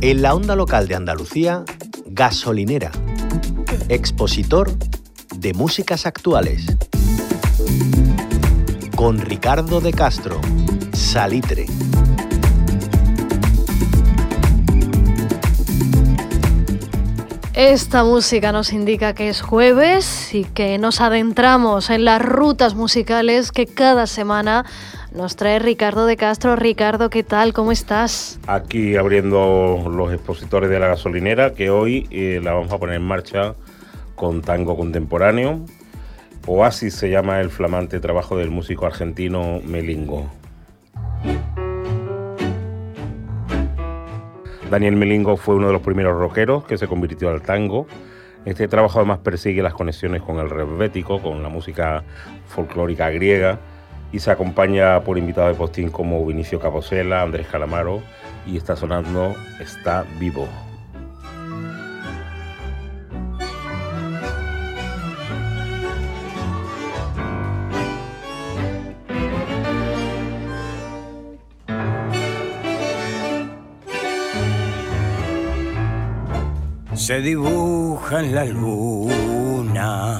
En la onda local de Andalucía, gasolinera, expositor de músicas actuales. Con Ricardo de Castro, Salitre. Esta música nos indica que es jueves y que nos adentramos en las rutas musicales que cada semana nos trae Ricardo de Castro. Ricardo, ¿qué tal? ¿Cómo estás? Aquí abriendo los expositores de la gasolinera, que hoy eh, la vamos a poner en marcha con tango contemporáneo. Oasis se llama el flamante trabajo del músico argentino Melingo. Daniel Melingo fue uno de los primeros rockeros que se convirtió al tango. Este trabajo además persigue las conexiones con el rebético, con la música folclórica griega y se acompaña por invitados de postín como Vinicio Caposela, Andrés Calamaro y está sonando Está Vivo. Se dibuja en la luna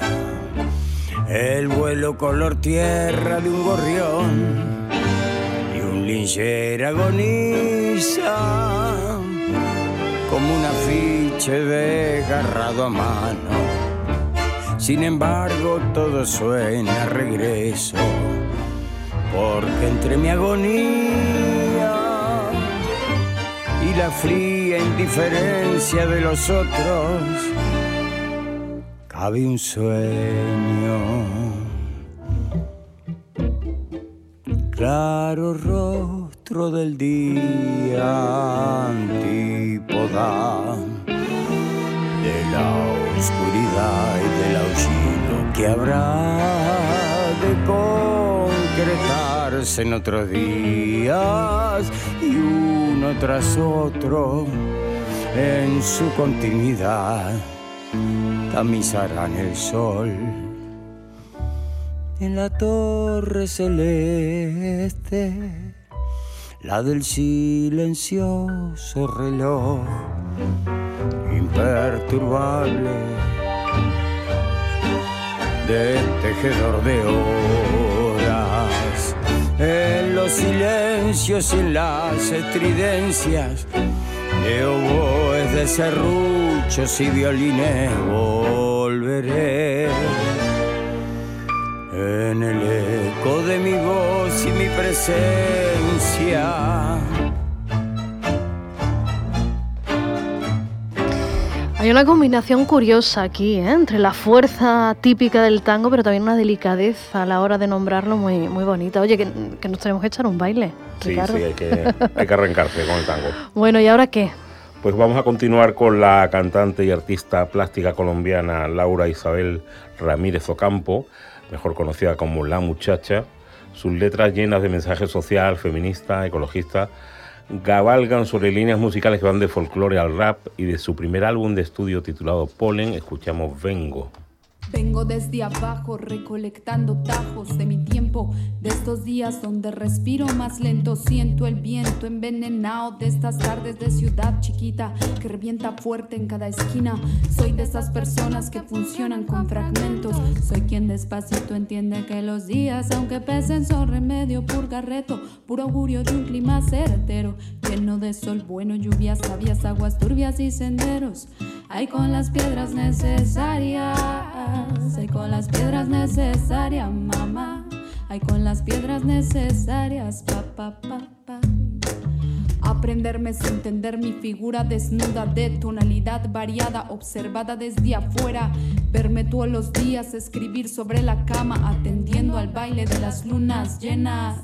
el vuelo color tierra de un gorrión y un lincher agoniza como un afiche desgarrado a mano. Sin embargo, todo suena regreso, porque entre mi agonía la fría indiferencia de los otros, cabe un sueño. Claro rostro del día antípoda de la oscuridad y del aullido que habrá de concretarse en otros días y uno tras otro en su continuidad tamizarán el sol. En la torre celeste, la del silencioso reloj, imperturbable, de tejedor de horas, en los silencios y en las estridencias de oboes, de serruchos y violines volveré en el eco de mi voz y mi presencia. Hay una combinación curiosa aquí, ¿eh? entre la fuerza típica del tango, pero también una delicadeza a la hora de nombrarlo muy, muy bonita. Oye, que, nos tenemos que echar un baile. Sí, sí, hay que, hay que arrancarse con el tango. Bueno, ¿y ahora qué? Pues vamos a continuar con la cantante y artista plástica colombiana Laura Isabel Ramírez Ocampo, mejor conocida como La Muchacha. Sus letras llenas de mensaje social, feminista, ecologista, cabalgan sobre líneas musicales que van de folclore al rap y de su primer álbum de estudio titulado Polen escuchamos Vengo. Vengo desde abajo recolectando tajos de mi tiempo, de estos días donde respiro más lento, siento el viento envenenado de estas tardes de ciudad chiquita que revienta fuerte en cada esquina. Soy de esas personas que funcionan con fragmentos, soy quien despacito entiende que los días, aunque pesen, son remedio, purgarreto, puro augurio de un clima certero, lleno de sol bueno, lluvias sabias, aguas turbias y senderos. Hay con las piedras necesarias, hay con las piedras necesarias, mamá. Hay con las piedras necesarias, papá, papá. Aprenderme es entender mi figura desnuda de tonalidad variada, observada desde afuera. Verme todos los días escribir sobre la cama, atendiendo al baile de las lunas llenas.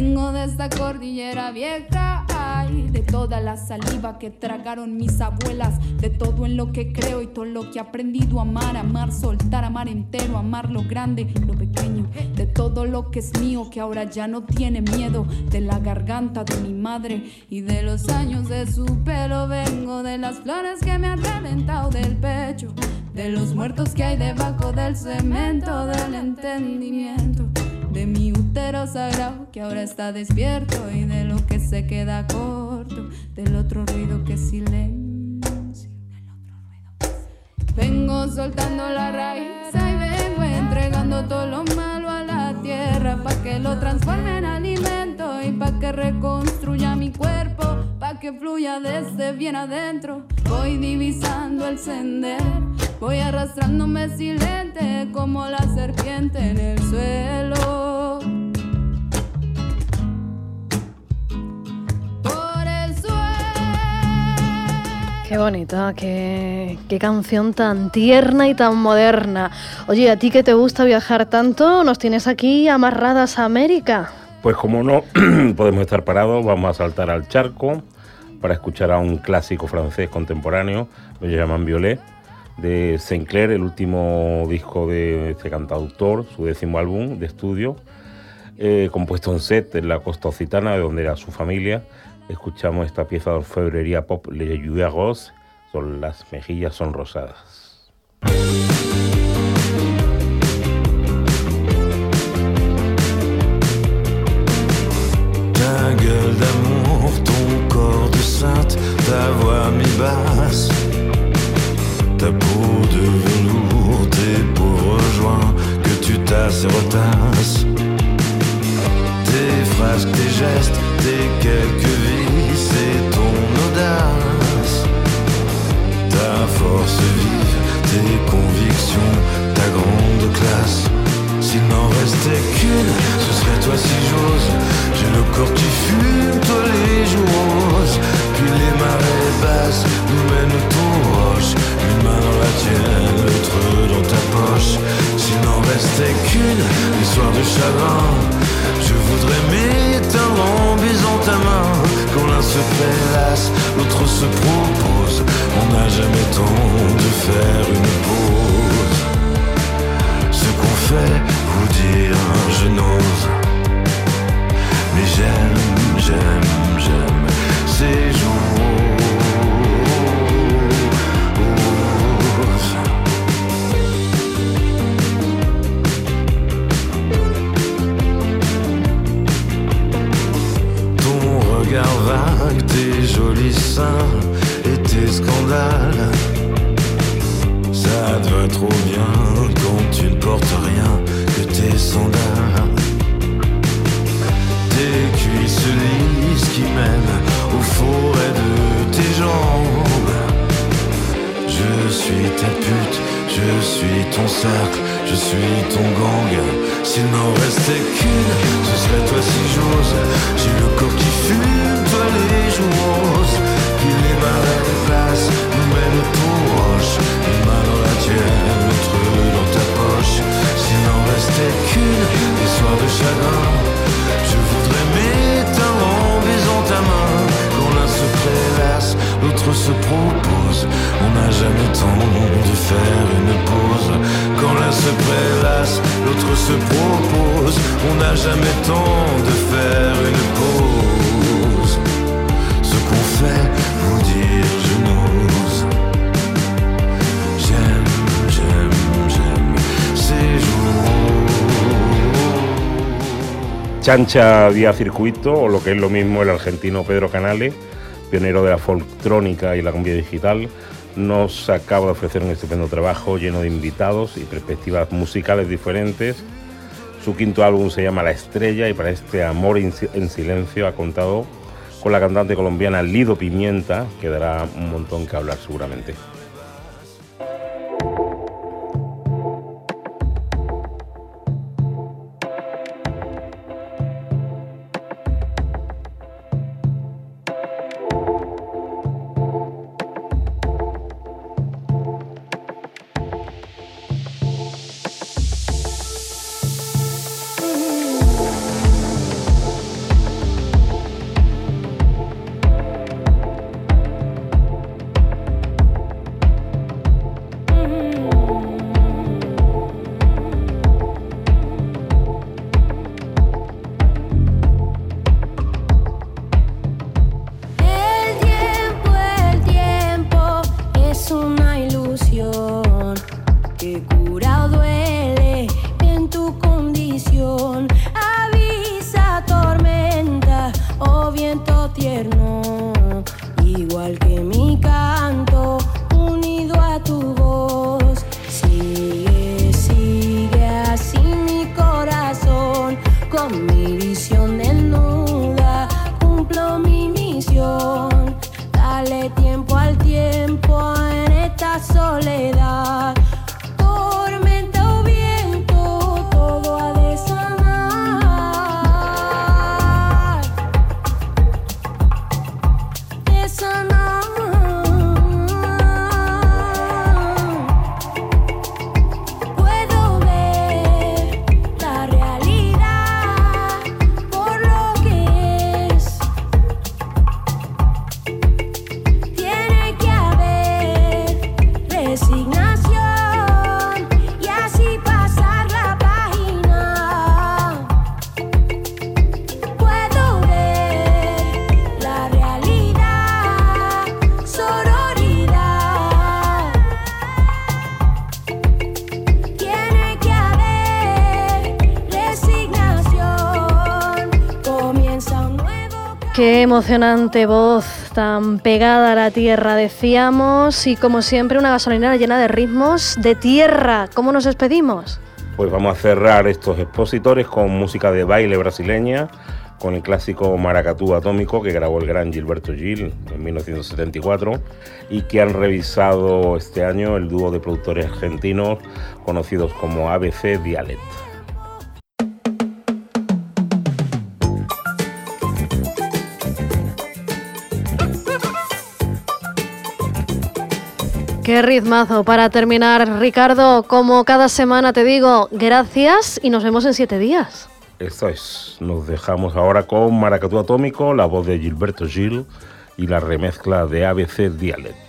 Vengo de esta cordillera vieja, ay, de toda la saliva que tragaron mis abuelas, de todo en lo que creo y todo lo que he aprendido a amar, amar, soltar, amar entero, amar lo grande, lo pequeño, de todo lo que es mío que ahora ya no tiene miedo, de la garganta de mi madre y de los años de su pelo. Vengo de las flores que me han reventado del pecho de los muertos que hay debajo del cemento del entendimiento, de mi útero sagrado que ahora está despierto y de lo que se queda corto, del otro ruido que silencio. Vengo soltando la raíz y vengo entregando todo lo malo a la tierra para que lo transforme en alimento y para que reconstruya mi cuerpo, para que fluya desde bien adentro. Voy divisando el sendero Voy arrastrándome silente como la serpiente en el suelo. Bonita, qué, qué canción tan tierna y tan moderna. Oye, ¿a ti que te gusta viajar tanto? ¿Nos tienes aquí amarradas a América? Pues como no podemos estar parados, vamos a saltar al charco para escuchar a un clásico francés contemporáneo, lo llaman Violet de Sinclair, el último disco de este cantautor, su décimo álbum de estudio, eh, compuesto en set en la costa occitana, de donde era su familia. Escuchamos esta pieza de orfebrería pop Le Lluvia Rose, son las mejillas son rosadas. Ta gueule d'amour, ton corps de sainte, ta voix mi-basse. ta peau de velours, tes pauvres joints que tu tasses et retasses. Tes phrases, tes gestes, tes quelques force vive, tes convictions, ta grande classe. S'il n'en restait qu'une, ce serait toi si j'ose. J'ai le corps qui fume, toi les jours Puis les marées basses nous mènent ton roche une main dans la tienne, l'autre dans ta poche. S'il n'en restait qu'une, histoire de chagrin, je voudrais m'éteindre en baisant ta main. Quand l'un se prélasse, l'autre se On n'a jamais temps de faire une pause. Ce qu'on fait, vous dire, je n'ose. Mais j'aime, j'aime, j'aime ces jours. tes jolis seins scandales. Ça te va trop bien quand tu ne portes rien que tes sandales. Tes cuisses lisses qui mènent au forêt de tes jambes. Je suis ta pute, je suis ton cercle, je suis ton gang. S'il n'en restait qu'une, chagrin, je voudrais m'éteindre en baisant ta main. Quand l'un se prélasse, l'autre se propose. On n'a jamais temps de faire une pause. Quand l'un se prélasse, l'autre se propose. On n'a jamais temps de faire une pause. Ce qu'on fait, Chancha vía circuito, o lo que es lo mismo el argentino Pedro Canales, pionero de la folktrónica y la cumbia digital, nos acaba de ofrecer un estupendo trabajo lleno de invitados y perspectivas musicales diferentes. Su quinto álbum se llama La Estrella y para este Amor en Silencio ha contado con la cantante colombiana Lido Pimienta, que dará un montón que hablar seguramente. Qué emocionante voz, tan pegada a la tierra, decíamos, y como siempre una gasolinera llena de ritmos de tierra. ¿Cómo nos despedimos? Pues vamos a cerrar estos expositores con música de baile brasileña, con el clásico Maracatú Atómico que grabó el gran Gilberto Gil en 1974 y que han revisado este año el dúo de productores argentinos conocidos como ABC Dialect. Qué para terminar, Ricardo. Como cada semana te digo, gracias y nos vemos en siete días. Esto es, nos dejamos ahora con Maracatú Atómico, la voz de Gilberto Gil y la remezcla de ABC Dialect.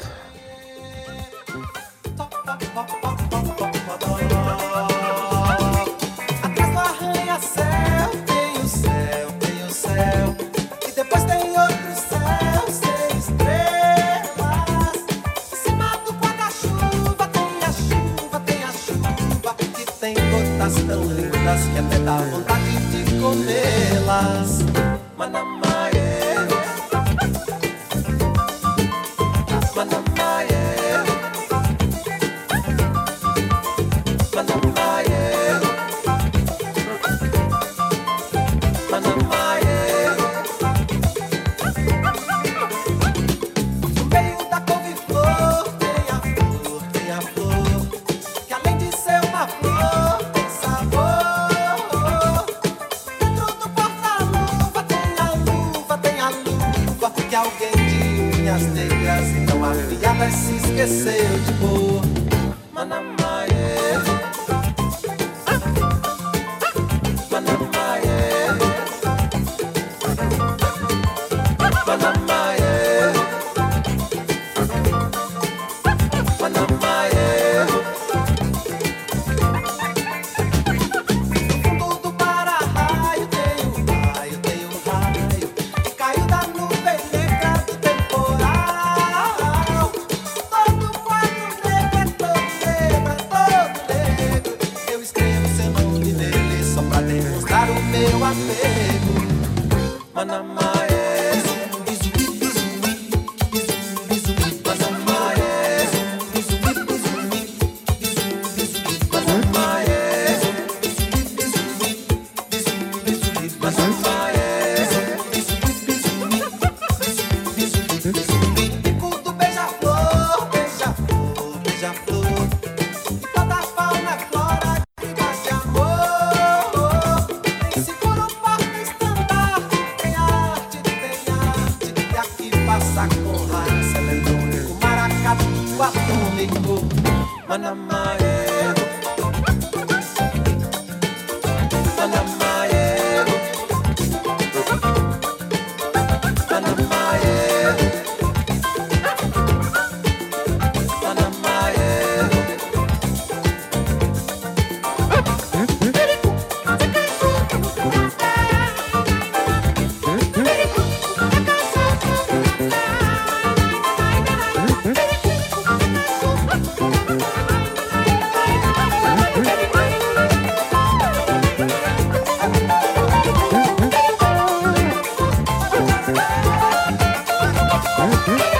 minhas teias, então a filha vai se esquecer de boa. Manamá. Mm-hmm.